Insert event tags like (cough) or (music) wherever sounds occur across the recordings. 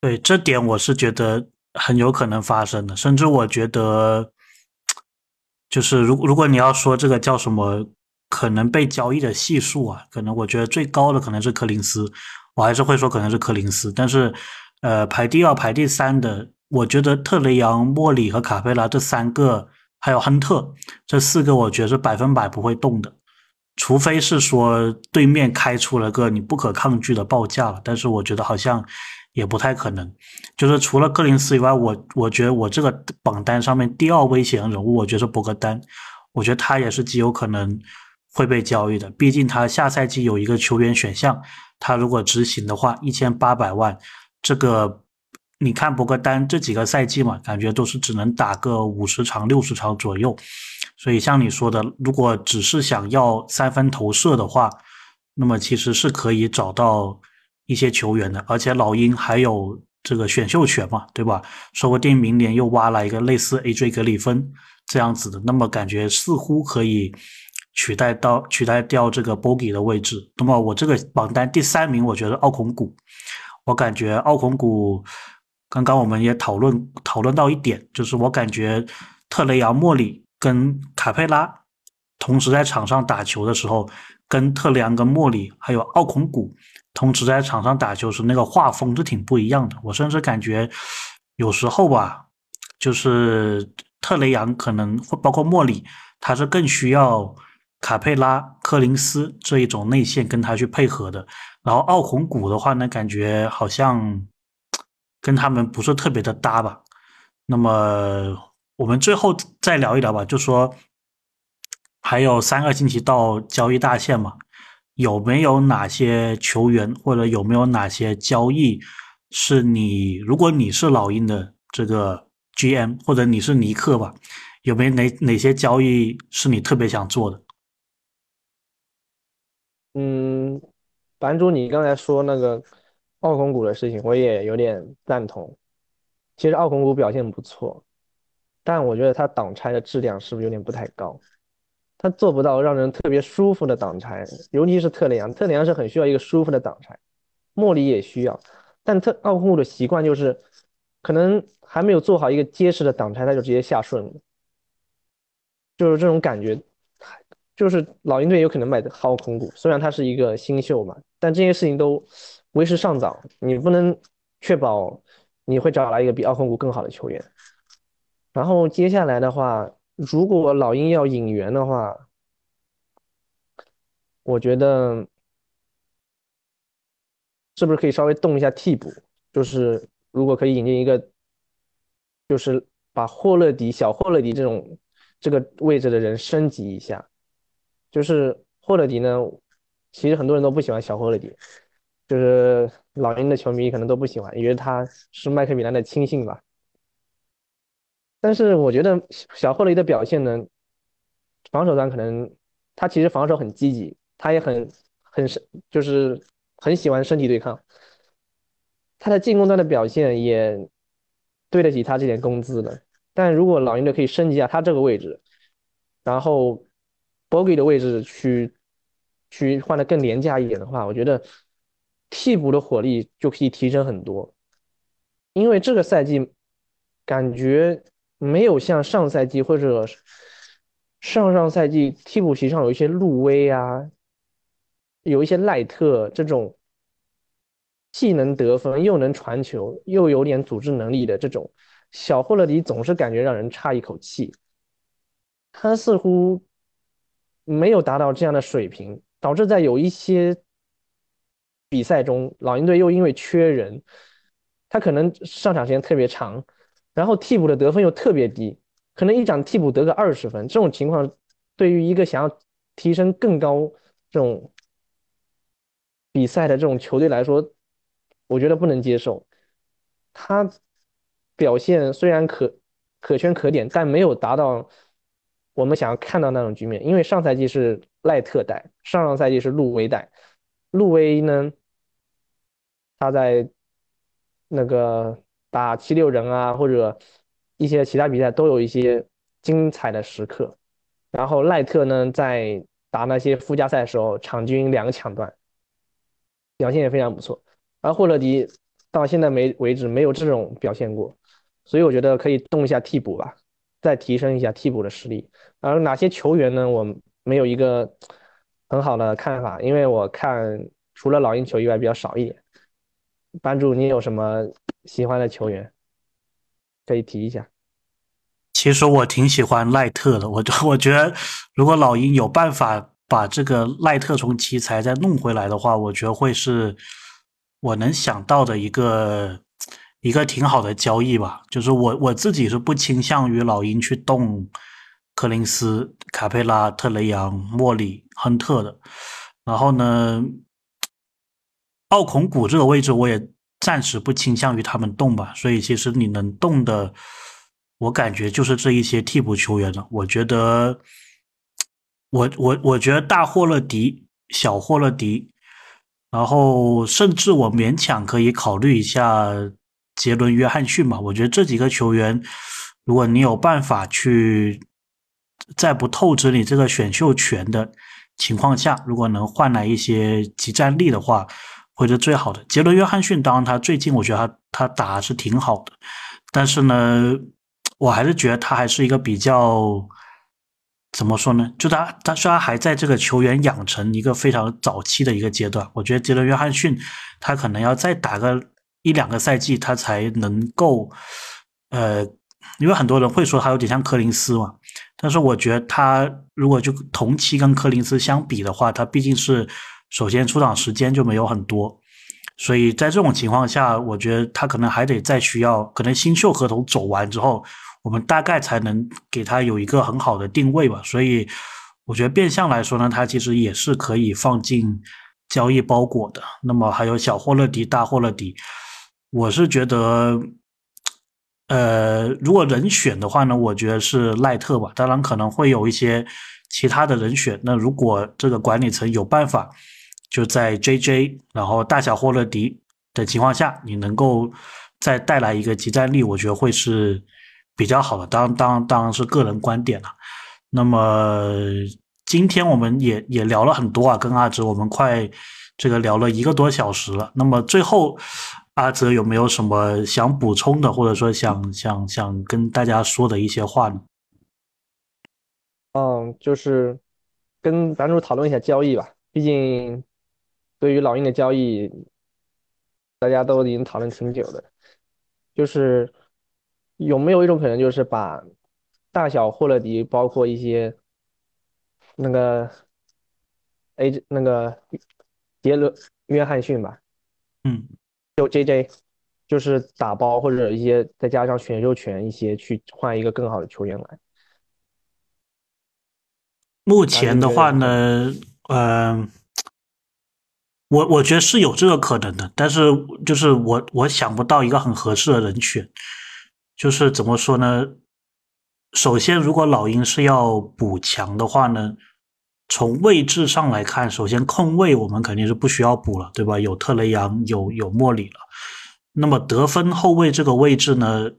对这点我是觉得很有可能发生的，甚至我觉得，就是如如果你要说这个叫什么可能被交易的系数啊，可能我觉得最高的可能是柯林斯，我还是会说可能是柯林斯，但是呃排第二排第三的，我觉得特雷杨、莫里和卡佩拉这三个，还有亨特这四个，我觉得是百分百不会动的。除非是说对面开出了个你不可抗拒的报价了，但是我觉得好像也不太可能。就是除了柯林斯以外，我我觉得我这个榜单上面第二危险人物，我觉得是博格丹，我觉得他也是极有可能会被交易的。毕竟他下赛季有一个球员选项，他如果执行的话，一千八百万，这个你看博格丹这几个赛季嘛，感觉都是只能打个五十场、六十场左右。所以像你说的，如果只是想要三分投射的话，那么其实是可以找到一些球员的，而且老鹰还有这个选秀权嘛，对吧？说不定明年又挖了一个类似 AJ 格里芬这样子的，那么感觉似乎可以取代到取代掉这个 Bogey 的位置。那么我这个榜单第三名，我觉得奥孔古，我感觉奥孔古刚刚我们也讨论讨论到一点，就是我感觉特雷杨莫里。跟卡佩拉同时在场上打球的时候，跟特雷昂、跟莫里还有奥孔古同时在场上打球时，那个画风是挺不一样的。我甚至感觉有时候吧，就是特雷杨可能包括莫里，他是更需要卡佩拉、科林斯这一种内线跟他去配合的。然后奥孔古的话呢，感觉好像跟他们不是特别的搭吧。那么。我们最后再聊一聊吧，就说还有三个星期到交易大限嘛，有没有哪些球员或者有没有哪些交易是你，如果你是老鹰的这个 GM 或者你是尼克吧，有没有哪哪些交易是你特别想做的？嗯，版主，你刚才说那个奥孔古的事情，我也有点赞同。其实奥孔古表现不错。但我觉得他挡拆的质量是不是有点不太高？他做不到让人特别舒服的挡拆，尤其是特雷杨，特雷杨是很需要一个舒服的挡拆，莫里也需要，但特奥库的习惯就是，可能还没有做好一个结实的挡拆，他就直接下顺了，就是这种感觉，就是老鹰队有可能买的奥空股，虽然他是一个新秀嘛，但这些事情都为时尚早，你不能确保你会找来一个比奥空股更好的球员。然后接下来的话，如果老鹰要引援的话，我觉得是不是可以稍微动一下替补？就是如果可以引进一个，就是把霍勒迪、小霍勒迪这种这个位置的人升级一下。就是霍勒迪呢，其实很多人都不喜欢小霍勒迪，就是老鹰的球迷可能都不喜欢，因为他是麦克米兰的亲信吧。但是我觉得小霍雷的表现呢，防守端可能他其实防守很积极，他也很很是就是很喜欢身体对抗。他的进攻端的表现也对得起他这点工资的。但如果老鹰队可以升级一下他这个位置，然后 Bogey 的位置去去换的更廉价一点的话，我觉得替补的火力就可以提升很多。因为这个赛季感觉。没有像上赛季或者上上赛季替补席上有一些路威啊，有一些赖特这种既能得分又能传球又有点组织能力的这种小霍勒迪，总是感觉让人差一口气。他似乎没有达到这样的水平，导致在有一些比赛中，老鹰队又因为缺人，他可能上场时间特别长。然后替补的得分又特别低，可能一场替补得个二十分，这种情况对于一个想要提升更高这种比赛的这种球队来说，我觉得不能接受。他表现虽然可可圈可点，但没有达到我们想要看到那种局面。因为上赛季是赖特带，上上赛季是路威带，路威呢，他在那个。打七六人啊，或者一些其他比赛都有一些精彩的时刻。然后赖特呢，在打那些附加赛的时候，场均两个抢断，表现也非常不错。而霍勒迪到现在没为止没有这种表现过，所以我觉得可以动一下替补吧，再提升一下替补的实力。而哪些球员呢？我没有一个很好的看法，因为我看除了老鹰球以外比较少一点。班主，你有什么喜欢的球员可以提一下？其实我挺喜欢赖特的，我 (laughs) 我觉得如果老鹰有办法把这个赖特从奇才再弄回来的话，我觉得会是我能想到的一个一个挺好的交易吧。就是我我自己是不倾向于老鹰去动柯林斯、卡佩拉、特雷杨、莫里、亨特的。然后呢，奥孔古这个位置我也暂时不倾向于他们动吧。所以其实你能动的。我感觉就是这一些替补球员了。我觉得，我我我觉得大霍勒迪、小霍勒迪，然后甚至我勉强可以考虑一下杰伦·约翰逊嘛。我觉得这几个球员，如果你有办法去在不透支你这个选秀权的情况下，如果能换来一些集战力的话，会是最好的。杰伦·约翰逊，当然他最近我觉得他他打是挺好的，但是呢。我还是觉得他还是一个比较怎么说呢？就他他虽然还在这个球员养成一个非常早期的一个阶段，我觉得杰伦约翰逊他可能要再打个一两个赛季，他才能够呃，因为很多人会说他有点像柯林斯嘛，但是我觉得他如果就同期跟柯林斯相比的话，他毕竟是首先出场时间就没有很多，所以在这种情况下，我觉得他可能还得再需要，可能新秀合同走完之后。我们大概才能给他有一个很好的定位吧，所以我觉得变相来说呢，他其实也是可以放进交易包裹的。那么还有小霍勒迪、大霍勒迪，我是觉得，呃，如果人选的话呢，我觉得是赖特吧。当然可能会有一些其他的人选。那如果这个管理层有办法，就在 JJ 然后大小霍勒迪的情况下，你能够再带来一个集战力，我觉得会是。比较好的，当当当然是个人观点了。那么今天我们也也聊了很多啊，跟阿哲我们快这个聊了一个多小时了。那么最后，阿哲有没有什么想补充的，或者说想想想跟大家说的一些话呢？嗯，就是跟版主讨论一下交易吧。毕竟对于老鹰的交易，大家都已经讨论挺久的，就是。有没有一种可能，就是把大小霍勒迪，包括一些那个 A 那个杰伦约翰逊吧，嗯，就 JJ，就是打包或者一些再加上选秀权一些去换一个更好的球员来。目前的话呢，嗯，我我觉得是有这个可能的，但是就是我我想不到一个很合适的人选。就是怎么说呢？首先，如果老鹰是要补强的话呢，从位置上来看，首先控卫我们肯定是不需要补了，对吧？有特雷杨，有有莫里了。那么得分后卫这个位置呢，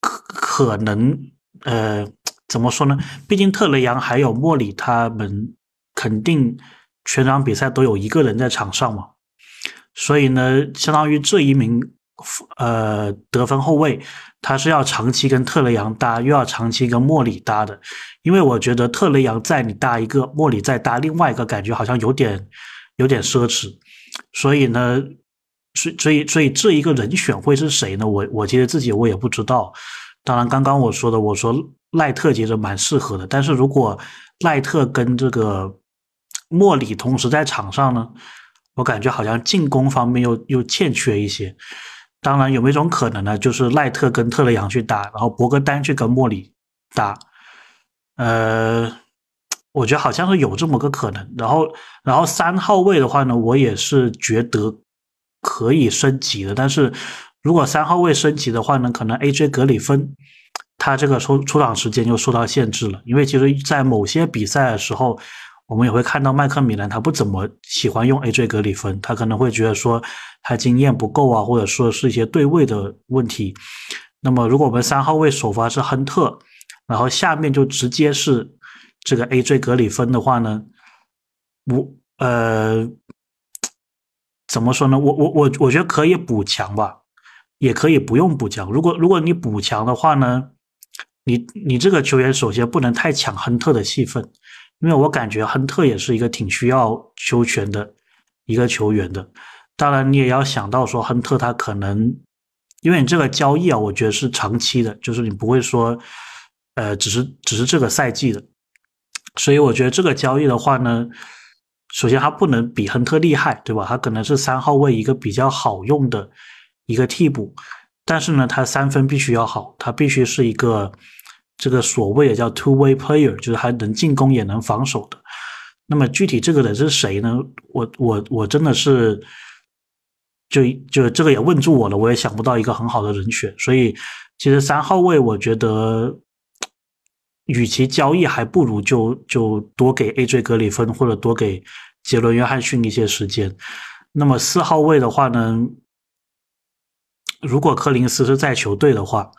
可可能呃，怎么说呢？毕竟特雷杨还有莫里，他们肯定全场比赛都有一个人在场上嘛，所以呢，相当于这一名。呃，得分后卫他是要长期跟特雷杨搭，又要长期跟莫里搭的，因为我觉得特雷杨在你搭一个，莫里再搭另外一个，感觉好像有点有点奢侈。所以呢，所所以所以这一个人选会是谁呢？我我其实自己我也不知道。当然，刚刚我说的，我说赖特其实蛮适合的，但是如果赖特跟这个莫里同时在场上呢，我感觉好像进攻方面又又欠缺一些。当然，有没有一种可能呢？就是赖特跟特雷杨去打，然后博格丹去跟莫里打。呃，我觉得好像是有这么个可能。然后，然后三号位的话呢，我也是觉得可以升级的。但是如果三号位升级的话呢，可能 AJ 格里芬他这个出出场时间就受到限制了，因为其实，在某些比赛的时候。我们也会看到麦克米兰他不怎么喜欢用 AJ 格里芬，他可能会觉得说他经验不够啊，或者说是一些对位的问题。那么如果我们三号位首发是亨特，然后下面就直接是这个 AJ 格里芬的话呢，我呃怎么说呢？我我我我觉得可以补强吧，也可以不用补强。如果如果你补强的话呢，你你这个球员首先不能太抢亨特的戏份，因为我感觉亨特也是一个挺需要球权的一个球员的。当然，你也要想到说亨特他可能，因为你这个交易啊，我觉得是长期的，就是你不会说，呃，只是只是这个赛季的。所以我觉得这个交易的话呢，首先他不能比亨特厉害，对吧？他可能是三号位一个比较好用的一个替补，但是呢，他三分必须要好，他必须是一个这个所谓的叫 two way player，就是还能进攻也能防守的。那么具体这个人是谁呢？我我我真的是就就这个也问住我了，我也想不到一个很好的人选。所以其实三号位我觉得。与其交易，还不如就就多给 AJ 格里芬或者多给杰伦约翰逊一些时间。那么四号位的话呢，如果柯林斯是在球队的话，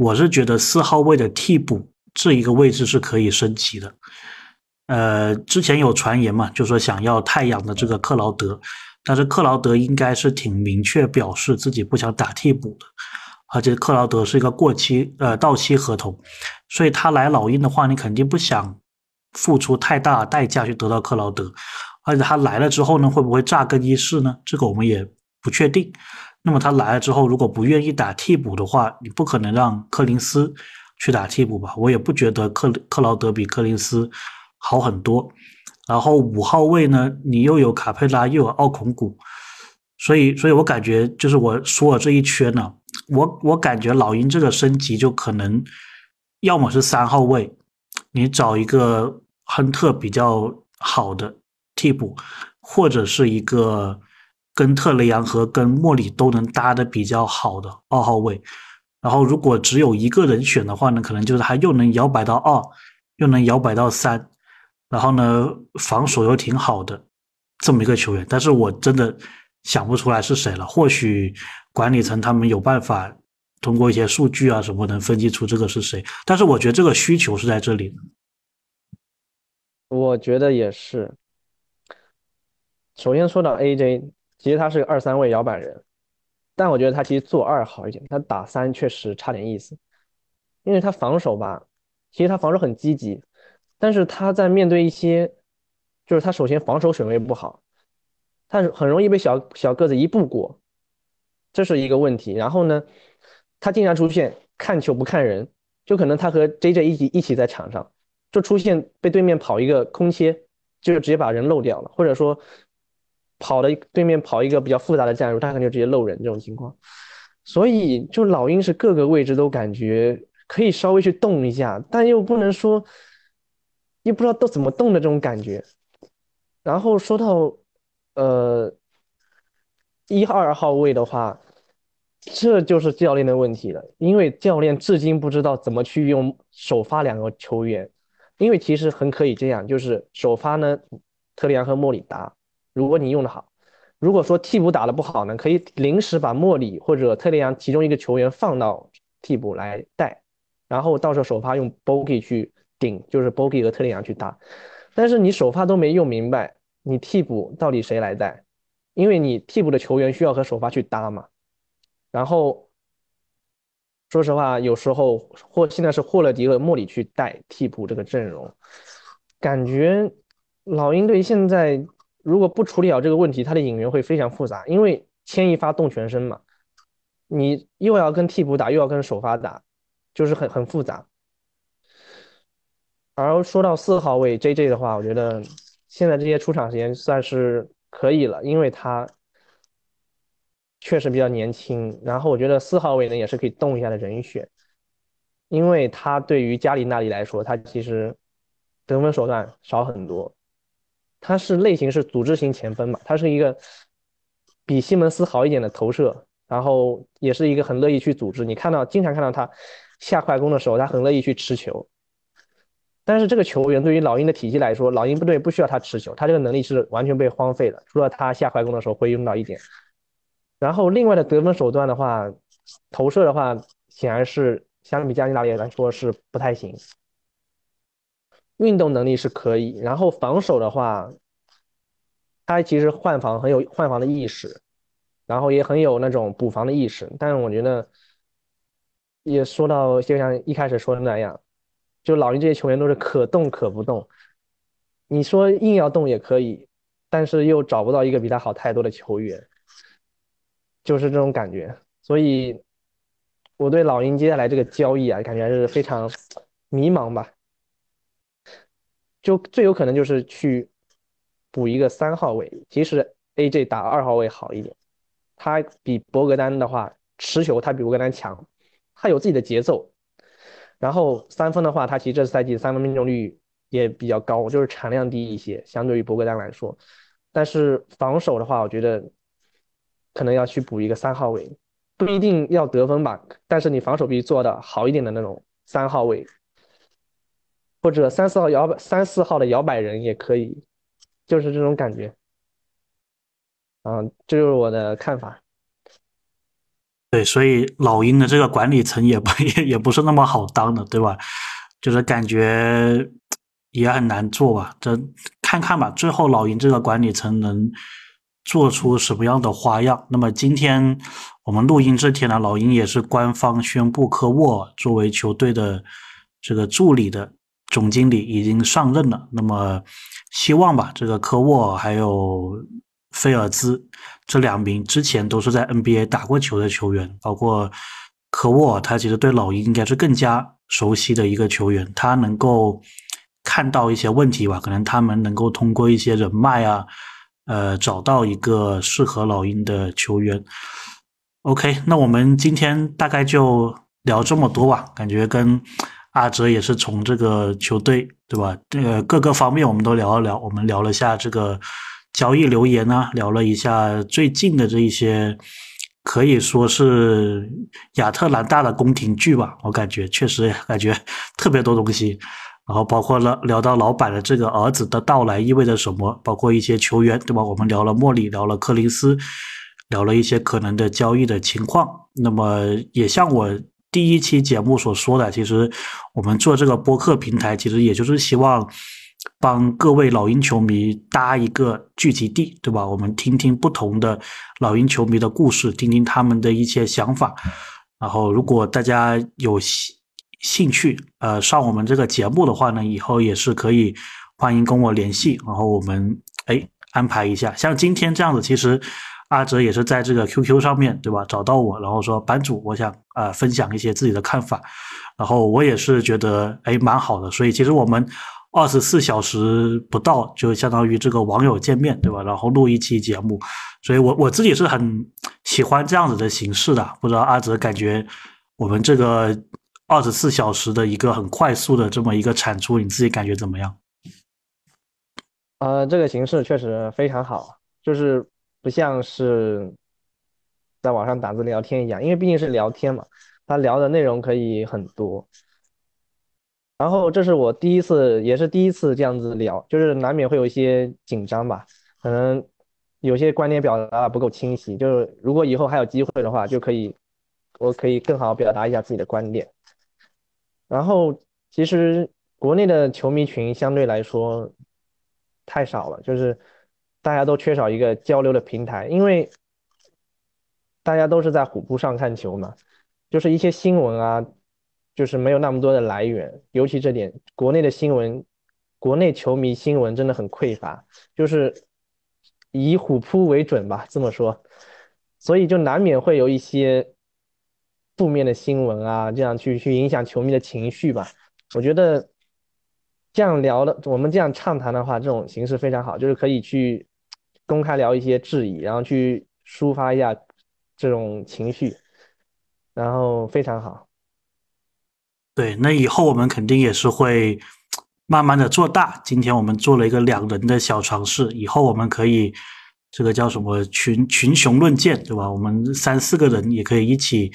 我是觉得四号位的替补这一个位置是可以升级的。呃，之前有传言嘛，就说想要太阳的这个克劳德，但是克劳德应该是挺明确表示自己不想打替补的。而且克劳德是一个过期呃到期合同，所以他来老鹰的话，你肯定不想付出太大代价去得到克劳德。而且他来了之后呢，会不会炸更衣室呢？这个我们也不确定。那么他来了之后，如果不愿意打替补的话，你不可能让柯林斯去打替补吧？我也不觉得克克劳德比柯林斯好很多。然后五号位呢，你又有卡佩拉，又有奥孔古，所以，所以我感觉就是我说了这一圈呢。我我感觉老鹰这个升级就可能，要么是三号位，你找一个亨特比较好的替补，或者是一个跟特雷杨和跟莫里都能搭的比较好的二号位。然后如果只有一个人选的话呢，可能就是他又能摇摆到二，又能摇摆到三，然后呢防守又挺好的这么一个球员。但是我真的想不出来是谁了，或许。管理层他们有办法通过一些数据啊什么能分析出这个是谁，但是我觉得这个需求是在这里。我觉得也是。首先说到 AJ，其实他是个二三位摇摆人，但我觉得他其实做二好一点，他打三确实差点意思。因为他防守吧，其实他防守很积极，但是他在面对一些，就是他首先防守选位不好，他很容易被小小个子一步过。这是一个问题，然后呢，他经常出现看球不看人，就可能他和 JJ 一起一起在场上，就出现被对面跑一个空切，就是直接把人漏掉了，或者说跑的对面跑一个比较复杂的战术，他可能就直接漏人这种情况。所以就老鹰是各个位置都感觉可以稍微去动一下，但又不能说又不知道都怎么动的这种感觉。然后说到呃。一二号位的话，这就是教练的问题了，因为教练至今不知道怎么去用首发两个球员，因为其实很可以这样，就是首发呢，特里昂和莫里达，如果你用的好，如果说替补打的不好呢，可以临时把莫里或者特雷杨其中一个球员放到替补来带，然后到时候首发用 Bogi 去顶，就是 Bogi 和特雷杨去打，但是你首发都没用明白，你替补到底谁来带？因为你替补的球员需要和首发去搭嘛，然后说实话，有时候或现在是霍勒迪和莫里去带替补这个阵容，感觉老鹰队现在如果不处理好这个问题，他的引援会非常复杂，因为牵一发动全身嘛，你又要跟替补打，又要跟首发打，就是很很复杂。而说到四号位 JJ 的话，我觉得现在这些出场时间算是。可以了，因为他确实比较年轻。然后我觉得四号位呢也是可以动一下的人选，因为他对于加里纳里来说，他其实得分手段少很多。他是类型是组织型前锋嘛，他是一个比西蒙斯好一点的投射，然后也是一个很乐意去组织。你看到经常看到他下快攻的时候，他很乐意去持球。但是这个球员对于老鹰的体系来说，老鹰部队不需要他持球，他这个能力是完全被荒废的。除了他下快攻的时候会用到一点，然后另外的得分手段的话，投射的话，显然是相比加里纳里来说是不太行。运动能力是可以，然后防守的话，他其实换防很有换防的意识，然后也很有那种补防的意识。但是我觉得，也说到就像一开始说的那样，就老鹰这些球员都是可动可不动。你说硬要动也可以，但是又找不到一个比他好太多的球员，就是这种感觉。所以，我对老鹰接下来这个交易啊，感觉还是非常迷茫吧。就最有可能就是去补一个三号位，其实 AJ 打二号位好一点，他比博格丹的话持球他比博格丹强，他有自己的节奏。然后三分的话，他其实这赛季三分命中率也比较高，就是产量低一些，相对于博格丹来说。但是防守的话，我觉得可能要去补一个三号位，不一定要得分吧，但是你防守必须做的好一点的那种三号位。或者三四号摇摆三四号的摇摆人也可以，就是这种感觉，嗯，这就是我的看法。对，所以老鹰的这个管理层也不 (laughs) 也也不是那么好当的，对吧？就是感觉也很难做吧。这看看吧，最后老鹰这个管理层能做出什么样的花样？那么今天我们录音这天呢，老鹰也是官方宣布科沃作为球队的这个助理的。总经理已经上任了，那么希望吧，这个科沃还有菲尔兹这两名之前都是在 NBA 打过球的球员，包括科沃，他其实对老鹰应该是更加熟悉的一个球员，他能够看到一些问题吧，可能他们能够通过一些人脉啊，呃，找到一个适合老鹰的球员。OK，那我们今天大概就聊这么多吧，感觉跟。阿哲也是从这个球队，对吧？这个各个方面我们都聊了聊，我们聊了一下这个交易留言啊，聊了一下最近的这一些，可以说是亚特兰大的宫廷剧吧。我感觉确实 (laughs) 感觉特别多东西，然后包括了聊到老板的这个儿子的到来意味着什么，包括一些球员，对吧？我们聊了莫里，聊了柯林斯，聊了一些可能的交易的情况。那么也像我。第一期节目所说的，其实我们做这个播客平台，其实也就是希望帮各位老鹰球迷搭一个聚集地，对吧？我们听听不同的老鹰球迷的故事，听听他们的一些想法。然后，如果大家有兴兴趣，呃，上我们这个节目的话呢，以后也是可以欢迎跟我联系，然后我们哎安排一下。像今天这样子，其实。阿哲也是在这个 QQ 上面对吧？找到我，然后说版主，我想啊分享一些自己的看法，然后我也是觉得哎蛮好的，所以其实我们二十四小时不到就相当于这个网友见面对吧，然后录一期节目，所以我我自己是很喜欢这样子的形式的，不知道阿哲感觉我们这个二十四小时的一个很快速的这么一个产出，你自己感觉怎么样？呃，这个形式确实非常好，就是。不像是在网上打字聊天一样，因为毕竟是聊天嘛，他聊的内容可以很多。然后这是我第一次，也是第一次这样子聊，就是难免会有一些紧张吧，可能有些观点表达不够清晰。就是如果以后还有机会的话，就可以，我可以更好表达一下自己的观点。然后其实国内的球迷群相对来说太少了，就是。大家都缺少一个交流的平台，因为大家都是在虎扑上看球嘛，就是一些新闻啊，就是没有那么多的来源，尤其这点，国内的新闻，国内球迷新闻真的很匮乏，就是以虎扑为准吧，这么说，所以就难免会有一些负面的新闻啊，这样去去影响球迷的情绪吧，我觉得这样聊的，我们这样畅谈的话，这种形式非常好，就是可以去。公开聊一些质疑，然后去抒发一下这种情绪，然后非常好。对，那以后我们肯定也是会慢慢的做大。今天我们做了一个两人的小尝试，以后我们可以这个叫什么群群雄论剑，对吧？我们三四个人也可以一起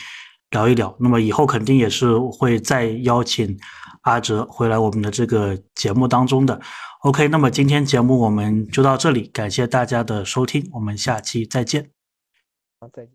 聊一聊。那么以后肯定也是会再邀请阿哲回来我们的这个节目当中的。OK，那么今天节目我们就到这里，感谢大家的收听，我们下期再见。好，再见。